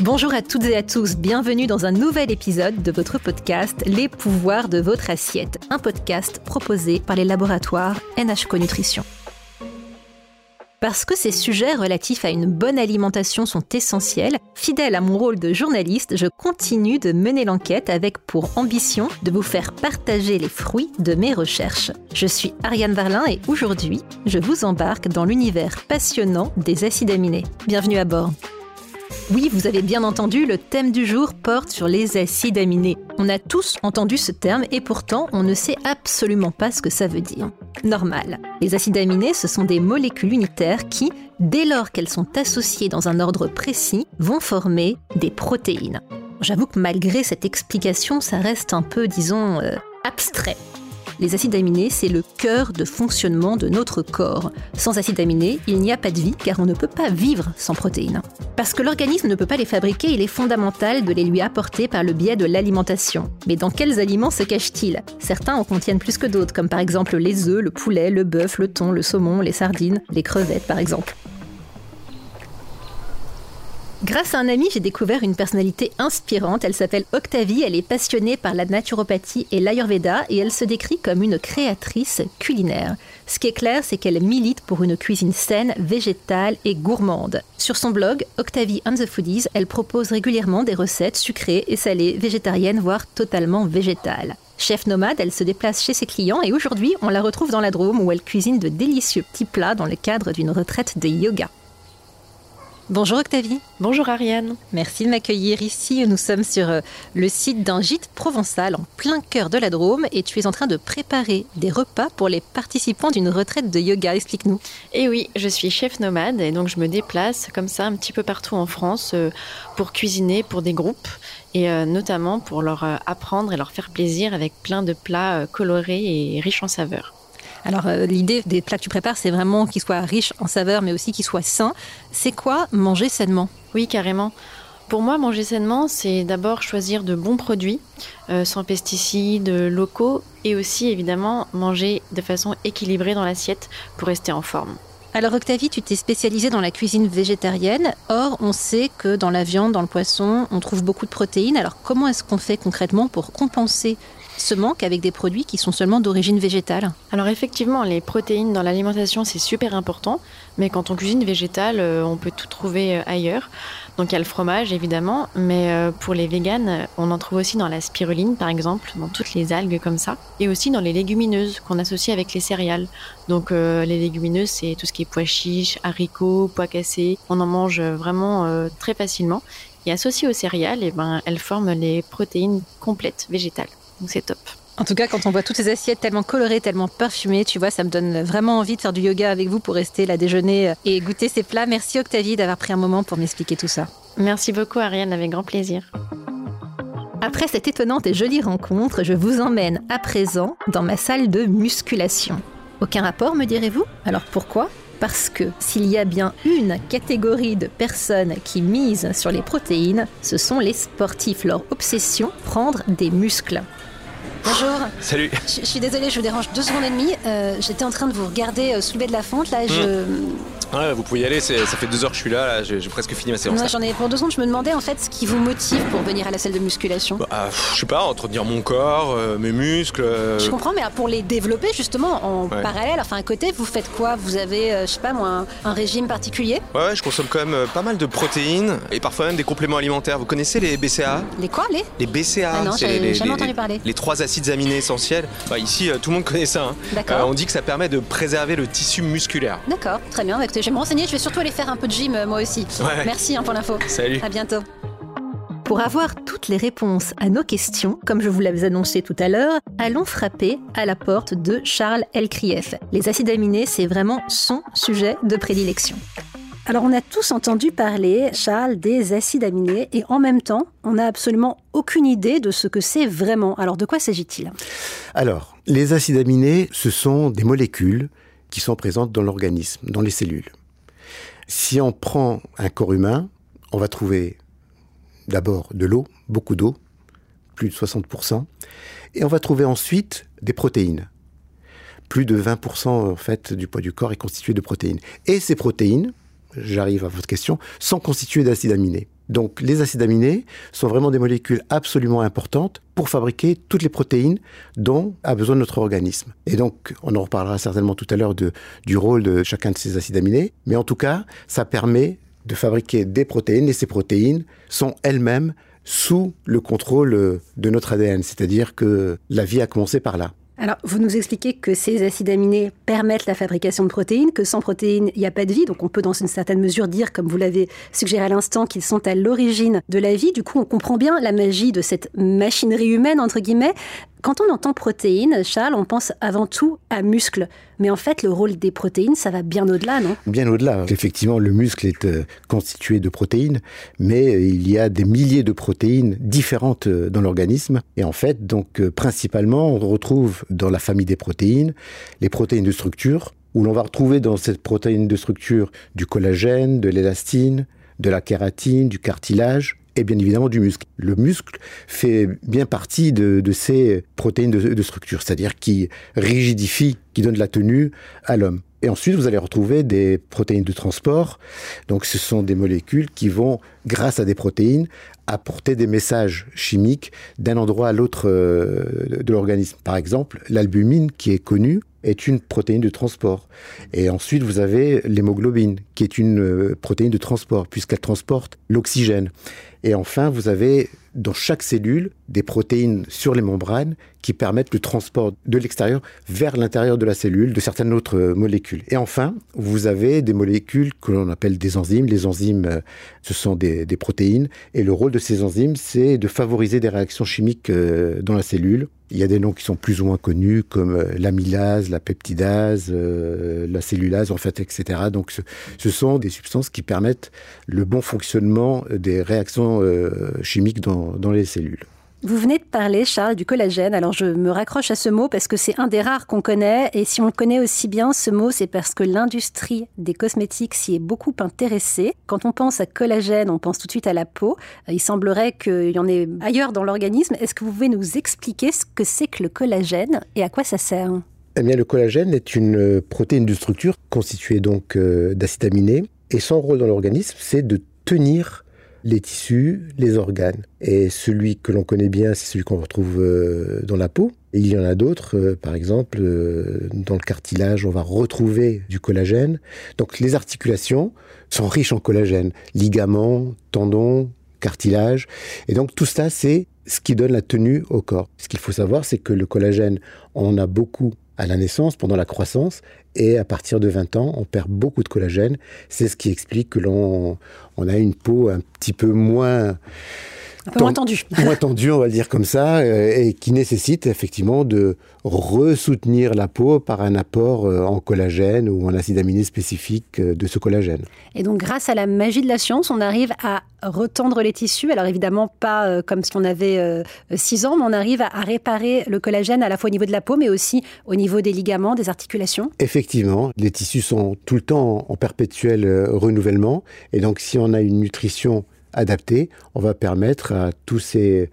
Bonjour à toutes et à tous, bienvenue dans un nouvel épisode de votre podcast Les pouvoirs de votre assiette, un podcast proposé par les laboratoires NHCO Nutrition. Parce que ces sujets relatifs à une bonne alimentation sont essentiels, fidèle à mon rôle de journaliste, je continue de mener l'enquête avec pour ambition de vous faire partager les fruits de mes recherches. Je suis Ariane Varlin et aujourd'hui, je vous embarque dans l'univers passionnant des acides aminés. Bienvenue à bord. Oui, vous avez bien entendu, le thème du jour porte sur les acides aminés. On a tous entendu ce terme et pourtant on ne sait absolument pas ce que ça veut dire. Normal. Les acides aminés, ce sont des molécules unitaires qui, dès lors qu'elles sont associées dans un ordre précis, vont former des protéines. J'avoue que malgré cette explication, ça reste un peu, disons, euh, abstrait. Les acides aminés, c'est le cœur de fonctionnement de notre corps. Sans acides aminés, il n'y a pas de vie car on ne peut pas vivre sans protéines. Parce que l'organisme ne peut pas les fabriquer, il est fondamental de les lui apporter par le biais de l'alimentation. Mais dans quels aliments se cachent-ils? Certains en contiennent plus que d'autres, comme par exemple les œufs, le poulet, le bœuf, le thon, le saumon, les sardines, les crevettes par exemple. Grâce à un ami, j'ai découvert une personnalité inspirante. Elle s'appelle Octavie, elle est passionnée par la naturopathie et l'ayurveda et elle se décrit comme une créatrice culinaire. Ce qui est clair, c'est qu'elle milite pour une cuisine saine, végétale et gourmande. Sur son blog, Octavie and the Foodies, elle propose régulièrement des recettes sucrées et salées, végétariennes, voire totalement végétales. Chef nomade, elle se déplace chez ses clients et aujourd'hui, on la retrouve dans la Drôme où elle cuisine de délicieux petits plats dans le cadre d'une retraite de yoga. Bonjour Octavie. Bonjour Ariane. Merci de m'accueillir ici. Nous sommes sur euh, le site d'un gîte provençal en plein cœur de la Drôme et tu es en train de préparer des repas pour les participants d'une retraite de yoga. Explique-nous. Eh oui, je suis chef nomade et donc je me déplace comme ça un petit peu partout en France euh, pour cuisiner pour des groupes et euh, notamment pour leur apprendre et leur faire plaisir avec plein de plats colorés et riches en saveurs. Alors euh, l'idée des plats que tu prépares, c'est vraiment qu'ils soient riches en saveurs, mais aussi qu'ils soient sains. C'est quoi manger sainement? Oui, carrément. Pour moi, manger sainement, c'est d'abord choisir de bons produits, euh, sans pesticides, locaux, et aussi évidemment manger de façon équilibrée dans l'assiette pour rester en forme. Alors Octavie, tu t'es spécialisée dans la cuisine végétarienne. Or, on sait que dans la viande, dans le poisson, on trouve beaucoup de protéines. Alors comment est-ce qu'on fait concrètement pour compenser ce manque avec des produits qui sont seulement d'origine végétale Alors effectivement, les protéines dans l'alimentation, c'est super important, mais quand on cuisine végétale, euh, on peut tout trouver euh, ailleurs. Donc il y a le fromage évidemment, mais euh, pour les véganes, on en trouve aussi dans la spiruline par exemple, dans toutes les algues comme ça, et aussi dans les légumineuses qu'on associe avec les céréales. Donc les légumineuses, c'est tout ce qui est pois chiches, haricots, pois cassés. On en mange vraiment très facilement. Et associé aux céréales, et eh ben, elles forment les protéines complètes végétales. Donc c'est top. En tout cas, quand on voit toutes ces assiettes tellement colorées, tellement parfumées, tu vois, ça me donne vraiment envie de faire du yoga avec vous pour rester là déjeuner et goûter ces plats. Merci Octavie d'avoir pris un moment pour m'expliquer tout ça. Merci beaucoup Ariane, avec grand plaisir. Après cette étonnante et jolie rencontre, je vous emmène à présent dans ma salle de musculation. Aucun rapport, me direz-vous? Alors pourquoi? Parce que s'il y a bien une catégorie de personnes qui misent sur les protéines, ce sont les sportifs. Leur obsession, prendre des muscles. Bonjour. Salut. Je, suis désolée, je vous dérange deux secondes et demie. Euh, j'étais en train de vous regarder euh, soulever de la fente. Là, je. Ouais, vous pouvez y aller, ça fait deux heures que je suis là, j'ai presque fini ma séance. j'en ai pour deux secondes, je me demandais en fait ce qui vous motive pour venir à la salle de musculation. Bah, je sais pas, entretenir mon corps, euh, mes muscles. Je comprends, mais pour les développer justement en parallèle, enfin à côté, vous faites quoi? Vous avez, je sais pas moi, un, régime particulier? Ouais, je consomme quand même pas mal de protéines et parfois même des compléments alimentaires. Vous connaissez les BCA Les quoi Les? Les BCA. Ah non, jamais entendu parler. Les trois acides aminés essentiels. Bah, ici, euh, tout le monde connaît ça. Hein. D'accord. on dit que ça permet de préserver le tissu musculaire. D'accord, très bien. Bah, je vais me renseigner, je vais surtout aller faire un peu de gym euh, moi aussi. Merci hein, pour l'info. Salut. À bientôt. Pour avoir toutes les réponses à nos questions, comme je vous l'avais annoncé tout à l'heure, allons frapper à la porte de Charles Elkrief. Les acides aminés, c'est vraiment son sujet de prédilection. Alors on a tous entendu parler, Charles, des acides aminés et en même temps, on n'a absolument aucune idée de ce que c'est vraiment. Alors de quoi s'agit-il? Alors, les acides aminés, ce sont des molécules qui sont présentes dans l'organisme, dans les cellules. Si on prend un corps humain, on va trouver d'abord de l'eau, beaucoup d'eau, plus de 60%, et on va trouver ensuite des protéines. Plus de 20% en fait du poids du corps est constitué de protéines. Et ces protéines, j'arrive à votre question, sont constitués d'acides aminés. Donc les acides aminés sont vraiment des molécules absolument importantes pour fabriquer toutes les protéines dont a besoin notre organisme. Et donc on en reparlera certainement tout à l'heure du rôle de chacun de ces acides aminés, mais en tout cas ça permet de fabriquer des protéines et ces protéines sont elles-mêmes sous le contrôle de notre ADN, c'est-à-dire que la vie a commencé par là. Alors, vous nous expliquez que ces acides aminés permettent la fabrication de protéines, que sans protéines, il n'y a pas de vie. Donc, on peut dans une certaine mesure dire, comme vous l'avez suggéré à l'instant, qu'ils sont à l'origine de la vie. Du coup, on comprend bien la magie de cette machinerie humaine, entre guillemets. Quand on entend protéines, Charles, on pense avant tout à muscles. Mais en fait, le rôle des protéines, ça va bien au-delà, non? Bien au-delà. Effectivement, le muscle est euh, constitué de protéines, mais euh, il y a des milliers de protéines différentes euh, dans l'organisme. Et en fait, donc, principalement, on retrouve dans la famille des protéines les protéines de structure, où l'on va retrouver dans cette protéine de structure du collagène, de l'élastine, de la kératine, du cartilage, et bien évidemment du muscle. Le muscle fait bien partie de, ces protéines de, structure, c'est-à-dire qui rigidifie, qui donne la tenue à l'homme. Et ensuite, vous allez retrouver des protéines de transport. Donc, ce sont des molécules qui vont, grâce à des protéines, apporter des messages chimiques d'un endroit à l'autre euh, de l'organisme. Par exemple, l'albumine, qui est connue, est une protéine de transport. Et ensuite, vous avez l'hémoglobine, qui est une euh, protéine de transport, puisqu'elle transporte l'oxygène. Et enfin, vous avez dans chaque cellule des protéines sur les membranes qui permettent le transport de l'extérieur vers l'intérieur de la cellule de certaines autres euh, molécules. Et enfin, vous avez des molécules que l'on appelle des enzymes. Les enzymes, euh, ce sont des, protéines. Et le rôle de ces enzymes, c'est de favoriser des réactions chimiques euh, dans la cellule. Il y a des noms qui sont plus ou moins connus comme l'amylase, la peptidase, la cellulase, en fait, etc. Donc, ce, sont des substances qui permettent le bon fonctionnement des réactions chimiques dans, dans les cellules. Vous venez de parler, Charles, du collagène. Alors je me raccroche à ce mot parce que c'est un des rares qu'on connaît. Et si on le connaît aussi bien, ce mot, c'est parce que l'industrie des cosmétiques s'y est beaucoup intéressée. Quand on pense à collagène, on pense tout de suite à la peau. Euh, il semblerait qu'il y en ait ailleurs dans l'organisme. Est-ce que vous pouvez nous expliquer ce que c'est que le collagène et à quoi ça sert? Eh bien, le collagène est une protéine de structure constituée donc euh, d'acides. Et son rôle dans l'organisme, c'est de tenir les tissus, les organes. Et celui que l'on connaît bien, c'est celui qu'on retrouve euh, dans la peau. Il y en a d'autres, euh, par exemple, euh, dans le cartilage, on va retrouver du collagène. Donc les articulations sont riches en collagène, ligaments, tendons, cartilage. Et donc tout ça, c'est ce qui donne la tenue au corps. Ce qu'il faut savoir, c'est que le collagène, on a beaucoup à la naissance, pendant la croissance, et à partir de 20 ans, on perd beaucoup de collagène. C'est ce qui explique que l'on on a une peau un petit peu moins un peu moins tendu. moins tendu, on va le dire comme ça, euh, et qui nécessite effectivement de ressoutenir la peau par un apport euh, en collagène ou en acide aminé spécifique euh, de ce collagène. Et donc, grâce à la magie de la science, on arrive à retendre les tissus. Alors, évidemment, pas comme si on avait 6 ans, mais on arrive à réparer le collagène à la fois au niveau de la peau, mais aussi au niveau des ligaments, des articulations. Effectivement, les tissus sont tout le temps en perpétuel renouvellement. Et donc, si on a une nutrition adapté, on va permettre à tous ces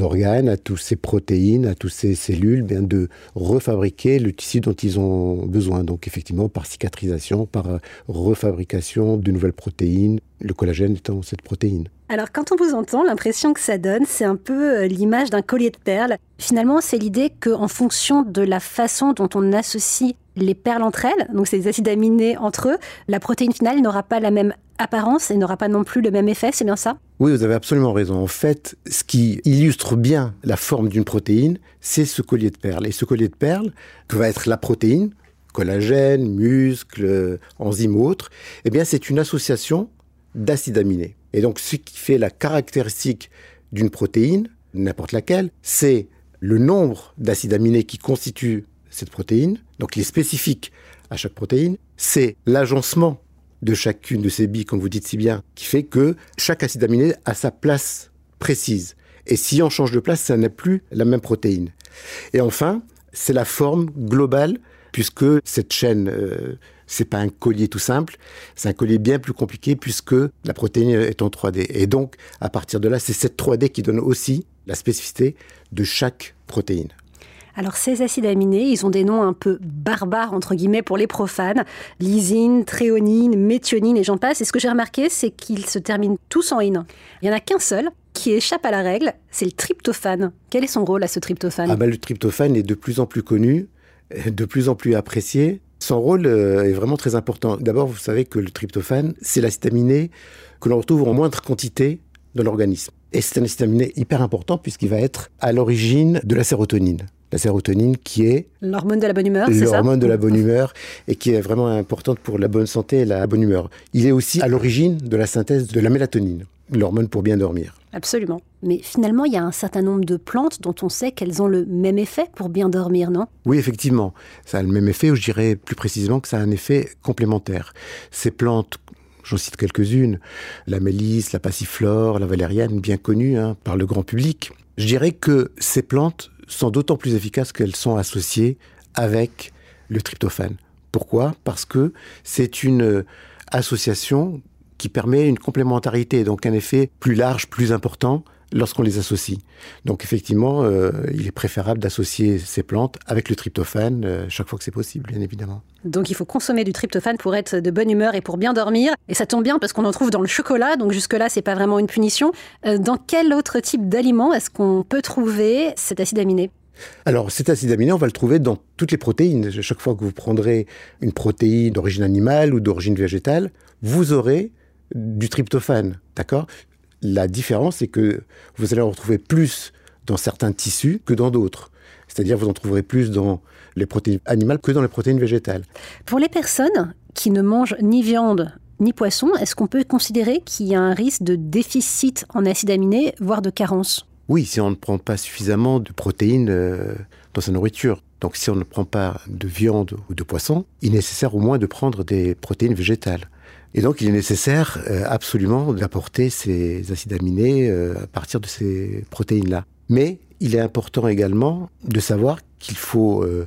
organes, à toutes ces protéines, à toutes ces cellules, bien de refabriquer le tissu dont ils ont besoin. Donc effectivement, par cicatrisation, par euh, refabrication de nouvelles protéines, le collagène étant cette protéine. Alors quand on vous entend, l'impression que ça donne, c'est un peu euh, l'image d'un collier de perles. Finalement, c'est l'idée qu'en fonction de la façon dont on associe les perles entre elles, donc ces acides aminés entre eux, la protéine finale n'aura pas la même apparence et n'aura pas non plus le même effet, c'est bien ça? Oui, vous avez absolument raison. En fait, ce qui illustre bien la forme d'une protéine, c'est ce collier de perles. Et ce collier de perles, que va être la protéine, collagène, muscles, enzymes ou autres, eh bien c'est une association d'acides aminés. Et donc ce qui fait la caractéristique d'une protéine, n'importe laquelle, c'est le nombre d'acides aminés qui constituent cette protéine, donc les spécifiques à chaque protéine, c'est l'agencement de chacune de ces billes, comme vous dites si bien, qui fait que chaque acide aminé a sa place précise. Et si on change de place, ça n'est plus la même protéine. Et enfin, c'est la forme globale, puisque cette chaîne, euh, c'est pas un collier tout simple, c'est un collier bien plus compliqué, puisque la protéine est en 3D. Et donc, à partir de là, c'est cette 3D qui donne aussi la spécificité de chaque protéine. Alors ces acides aminés, ils ont des noms un peu barbares entre guillemets pour les profanes. Lysine, tréonine, méthionine et j'en passe. Et ce que j'ai remarqué, c'est qu'ils se terminent tous en ine. Il n'y en a qu'un seul qui échappe à la règle, c'est le tryptophane. Quel est son rôle à ce tryptophane? Ah ben, Le tryptophane est de plus en plus connu, de plus en plus apprécié. Son rôle euh, est vraiment très important. D'abord, vous savez que le tryptophane, c'est l'acide aminé que l'on retrouve en moindre quantité dans l'organisme. Et c'est un acide aminé hyper important puisqu'il va être à l'origine de la sérotonine. La sérotonine qui est... L'hormone de la bonne humeur, c'est ça L'hormone de la bonne humeur et qui est vraiment importante pour la bonne santé et la bonne humeur. Il est aussi à l'origine de la synthèse de la mélatonine, l'hormone pour bien dormir. Absolument. Mais finalement, il y a un certain nombre de plantes dont on sait qu'elles ont le même effet pour bien dormir, non? Oui, effectivement. Ça a le même effet, ou je dirais plus précisément que ça a un effet complémentaire. Ces plantes J'en cite quelques-unes. La mélisse, la passiflore, la valériane, bien connues hein, par le grand public. Je dirais que ces plantes sont d'autant plus efficaces qu'elles sont associées avec le tryptophane. Pourquoi? Parce que c'est une association qui permet une complémentarité, donc un effet plus large, plus important lorsqu'on les associe. Donc effectivement, euh, il est préférable d'associer ces plantes avec le tryptophane euh, chaque fois que c'est possible, bien évidemment. Donc il faut consommer du tryptophane pour être de bonne humeur et pour bien dormir. Et ça tombe bien parce qu'on en trouve dans le chocolat, donc jusque-là, c'est pas vraiment une punition. Euh, dans quel autre type d'aliment est-ce qu'on peut trouver cet acide aminé? Alors, cet acide aminé, on va le trouver dans toutes les protéines. Chaque fois que vous prendrez une protéine d'origine animale ou d'origine végétale, vous aurez du tryptophane, d'accord? La différence, c'est que vous allez en retrouver plus dans certains tissus que dans d'autres. C'est-à-dire vous en trouverez plus dans les protéines animales que dans les protéines végétales. Pour les personnes qui ne mangent ni viande ni poisson, est-ce qu'on peut considérer qu'il y a un risque de déficit en acides aminés, voire de carence? Oui, si on ne prend pas suffisamment de protéines euh, dans sa nourriture. Donc si on ne prend pas de viande ou de poisson, il est nécessaire au moins de prendre des protéines végétales. Et donc, il est nécessaire euh, absolument d'apporter ces acides aminés euh, à partir de ces protéines-là. Mais il est important également de savoir qu'il faut euh,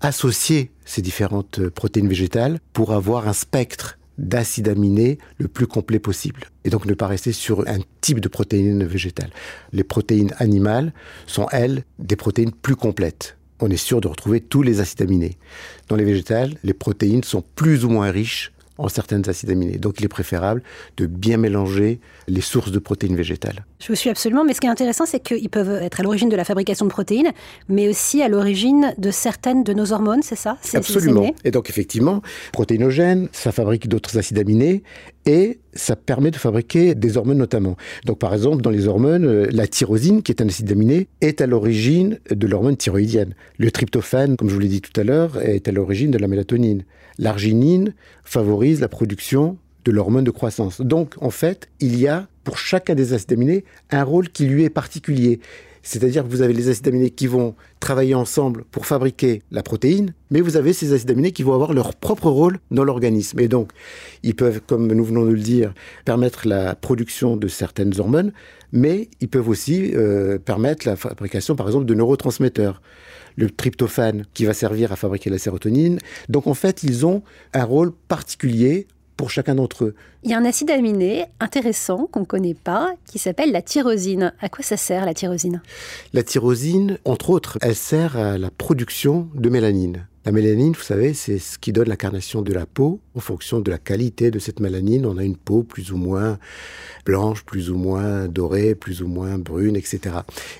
associer ces différentes protéines végétales pour avoir un spectre d'acides aminés le plus complet possible. Et donc ne pas rester sur un type de protéines végétales. Les protéines animales sont, elles, des protéines plus complètes. On est sûr de retrouver tous les acides aminés. Dans les végétales, les protéines sont plus ou moins riches en certains acides aminés. Donc il est préférable de bien mélanger les sources de protéines végétales. Je vous suis absolument, mais ce qui est intéressant, c'est qu'ils peuvent être à l'origine de la fabrication de protéines, mais aussi à l'origine de certaines de nos hormones, c'est ça? Absolument. Et donc effectivement, protéinogène, ça fabrique d'autres acides aminés et ça permet de fabriquer des hormones notamment. Donc par exemple, dans les hormones, euh, la tyrosine, qui est un acide aminé, est à l'origine de l'hormone thyroïdienne. Le tryptophane, comme je vous l'ai dit tout à l'heure, est à l'origine de la mélatonine. L'arginine favorise la production de l'hormone de croissance. Donc, en fait, il y a pour chacun des acides aminés un rôle qui lui est particulier. C'est-à-dire que vous avez les acides aminés qui vont travailler ensemble pour fabriquer la protéine, mais vous avez ces acides aminés qui vont avoir leur propre rôle dans l'organisme. Et donc, ils peuvent, comme nous venons de le dire, permettre la production de certaines hormones, mais ils peuvent aussi euh, permettre la fabrication, par exemple, de neurotransmetteurs le tryptophane qui va servir à fabriquer la sérotonine. Donc en fait, ils ont un rôle particulier pour chacun d'entre eux. Il y a un acide aminé intéressant qu'on ne connaît pas qui s'appelle la tyrosine. À quoi ça sert la tyrosine? La tyrosine, entre autres, elle sert à la production de mélanine. La mélanine, vous savez, c'est ce qui donne la carnation de la peau. En fonction de la qualité de cette mélanine, on a une peau plus ou moins blanche, plus ou moins dorée, plus ou moins brune, etc.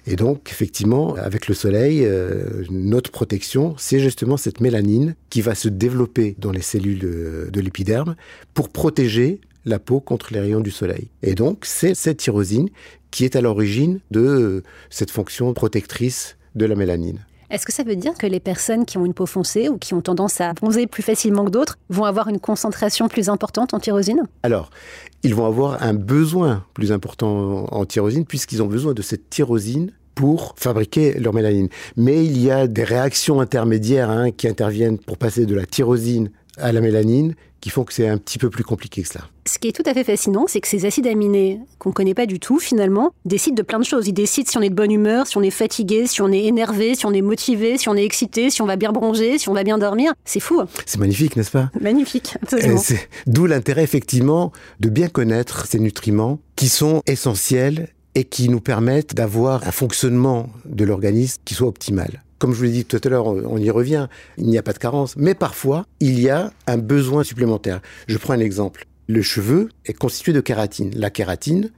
Et donc, effectivement, avec le soleil, euh, notre protection, c'est justement cette mélanine qui va se développer dans les cellules de, de l'épiderme pour protéger la peau contre les rayons du soleil. Et donc, c'est cette tyrosine qui est à l'origine de cette fonction protectrice de la mélanine. Est-ce que ça veut dire que les personnes qui ont une peau foncée ou qui ont tendance à bronzer plus facilement que d'autres vont avoir une concentration plus importante en tyrosine? Alors, ils vont avoir un besoin plus important en tyrosine puisqu'ils ont besoin de cette tyrosine pour fabriquer leur mélanine. Mais il y a des réactions intermédiaires hein, qui interviennent pour passer de la tyrosine à la mélanine qui font que c'est un petit peu plus compliqué que cela. Ce qui est tout à fait fascinant, c'est que ces acides aminés qu'on ne connaît pas du tout, finalement, décident de plein de choses. Ils décident si on est de bonne humeur, si on est fatigué, si on est énervé, si on est motivé, si on est excité, si on va bien bronzer, si on va bien dormir. C'est fou. Hein. C'est magnifique, n'est-ce pas? Magnifique, absolument. D'où l'intérêt, effectivement, de bien connaître ces nutriments qui sont essentiels et qui nous permettent d'avoir un fonctionnement de l'organisme qui soit optimal. Comme je vous l'ai dit tout à l'heure, on y revient, il n'y a pas de carence, mais parfois, il y a un besoin supplémentaire. Je prends un exemple. Le cheveu est constitué de kératine. La kératine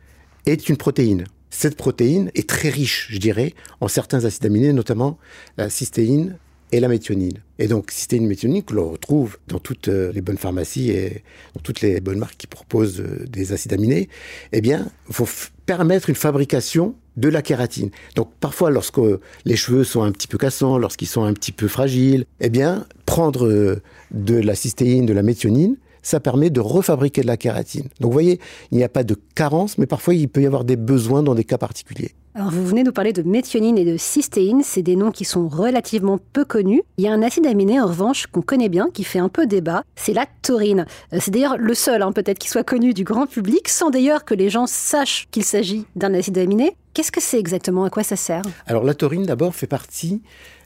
est une protéine. Cette protéine est très riche, je dirais, en certains acides aminés, notamment la cystéine et la méthionine. Et donc, cystéine méthionine que l'on retrouve dans toutes euh, les bonnes pharmacies et dans toutes les bonnes marques qui proposent euh, des acides aminés, eh bien, faut permettre une fabrication de la kératine. Donc, parfois, lorsque les cheveux sont un petit peu cassants, lorsqu'ils sont un petit peu fragiles, eh bien, prendre euh, de la cystéine, de la méthionine, ça permet de refabriquer de la kératine. Donc vous voyez, il n'y a pas de carence, mais parfois il peut y avoir des besoins dans des cas particuliers. Alors vous venez nous parler de méthionine et de cystéine, c'est des noms qui sont relativement peu connus. Il y a un acide aminé en revanche qu'on connaît bien, qui fait un peu débat, c'est la taurine. Euh, c'est d'ailleurs le seul hein, peut-être qui soit connu du grand public, sans d'ailleurs que les gens sachent qu'il s'agit d'un acide aminé. Qu'est-ce que c'est exactement? À quoi ça sert? Alors la taurine d'abord fait partie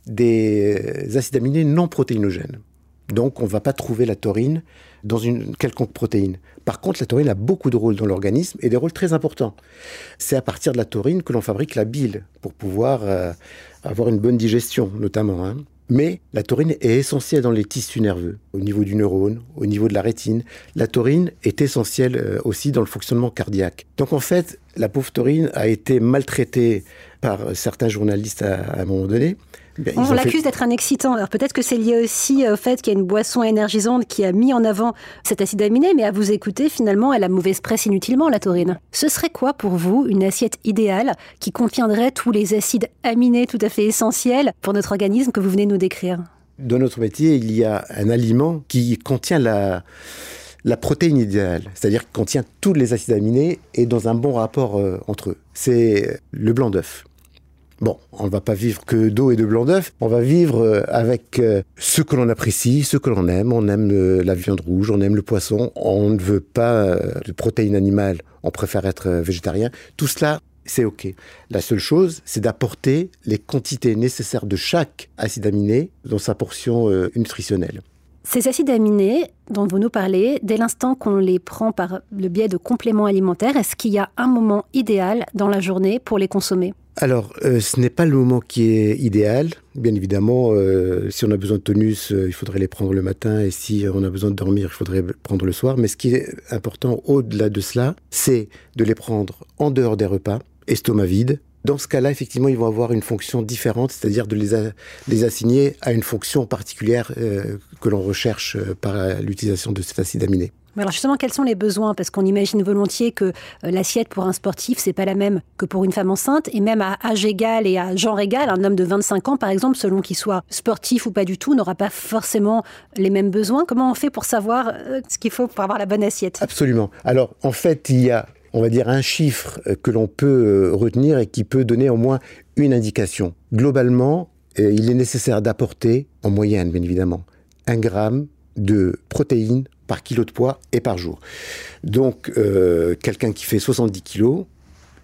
des acides aminés non protéinogènes. Donc on ne va pas trouver la taurine dans une quelconque protéine. Par contre, la taurine a beaucoup de rôles dans l'organisme et des rôles très importants. C'est à partir de la taurine que l'on fabrique la bile pour pouvoir euh, avoir une bonne digestion, notamment. Hein. Mais la taurine est essentielle dans les tissus nerveux, au niveau du neurone, au niveau de la rétine. La taurine est essentielle euh, aussi dans le fonctionnement cardiaque. Donc en fait, la pauvre taurine a été maltraitée par certains journalistes à un moment donné. Ben, on l'accuse d'être un excitant. Alors peut-être que c'est lié aussi au fait qu'il y a une boisson énergisante qui a mis en avant cet acide aminé, mais à vous écouter, finalement, elle a mauvaise presse inutilement, la taurine. Ce serait quoi pour vous une assiette idéale qui contiendrait tous les acides aminés tout à fait essentiels pour notre organisme que vous venez de nous décrire? Dans notre métier, il y a un aliment qui contient la la protéine idéale, c'est-à-dire qui contient tous les acides aminés et dans un bon rapport euh, entre eux. C'est le blanc d'œuf. Bon, on ne va pas vivre que d'eau et de blanc d'œuf, on va vivre euh, avec euh, ce que l'on apprécie, ce que l'on aime. On aime euh, la viande rouge, on aime le poisson, on ne veut pas de protéines animales, on préfère être végétarien. Tout cela, c'est OK. La seule chose, c'est d'apporter les quantités nécessaires de chaque acide aminé dans sa portion nutritionnelle. Ces acides aminés dont vous nous parlez, dès l'instant qu'on les prend par le biais de compléments alimentaires, est-ce qu'il y a un moment idéal dans la journée pour les consommer? Alors, euh, ce n'est pas le moment qui est idéal. Bien évidemment, euh, si on a besoin de tonus, euh, il faudrait les prendre le matin, et si on a besoin de dormir, il faudrait prendre le soir. Mais ce qui est important au-delà de cela, c'est de les prendre en dehors des repas, estomac vide. Dans ce cas-là, effectivement, ils vont avoir une fonction différente, c'est-à-dire de les, les, assigner à une fonction particulière que l'on recherche par l'utilisation de cet acide aminé alors justement, quels sont les besoins? Parce qu'on imagine volontiers que euh, l'assiette pour un sportif, c'est pas la même que pour une femme enceinte, et même à âge égal et à genre égal, un homme de 25 ans, par exemple, selon qu'il soit sportif ou pas du tout, n'aura pas forcément les mêmes besoins. Comment on fait pour savoir euh, ce qu'il faut pour avoir la bonne assiette? Absolument. Alors, en fait, il y a on va dire un chiffre euh, que l'on peut retenir et qui peut donner au moins une indication. Globalement, il est nécessaire d'apporter, en moyenne bien évidemment, un gramme de protéines par kilo de poids et par jour. Donc, euh, quelqu'un qui fait 70 kilos,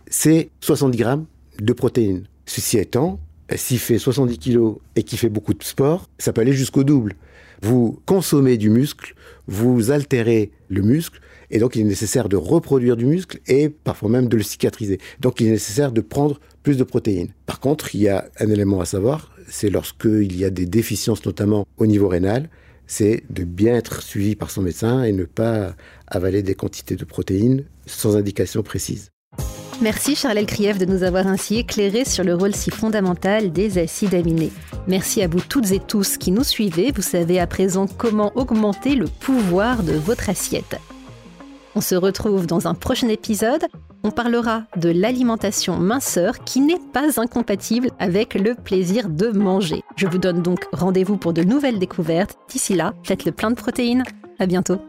c'est 70 grammes de protéines. Ceci étant, s'il fait 70 kilos et qu'il fait beaucoup de sport, ça peut aller jusqu'au double. Vous consommez du muscle, vous altérez le muscle, et donc il est nécessaire de reproduire du muscle et parfois même de le cicatriser. Donc il est nécessaire de prendre plus de protéines. Par contre, il y a un élément à savoir, c'est lorsqu'il y a des déficiences notamment au niveau rénal, c'est de bien être suivi par son médecin et ne pas avaler des quantités de protéines sans indication précise. Merci Charlène Krief de nous avoir ainsi éclairé sur le rôle si fondamental des acides aminés. Merci à vous toutes et tous qui nous suivez. Vous savez à présent comment augmenter le pouvoir de votre assiette. On se retrouve dans un prochain épisode. On parlera de l'alimentation minceur qui n'est pas incompatible avec le plaisir de manger. Je vous donne donc rendez-vous pour de nouvelles découvertes. D'ici là, faites le plein de protéines. À bientôt.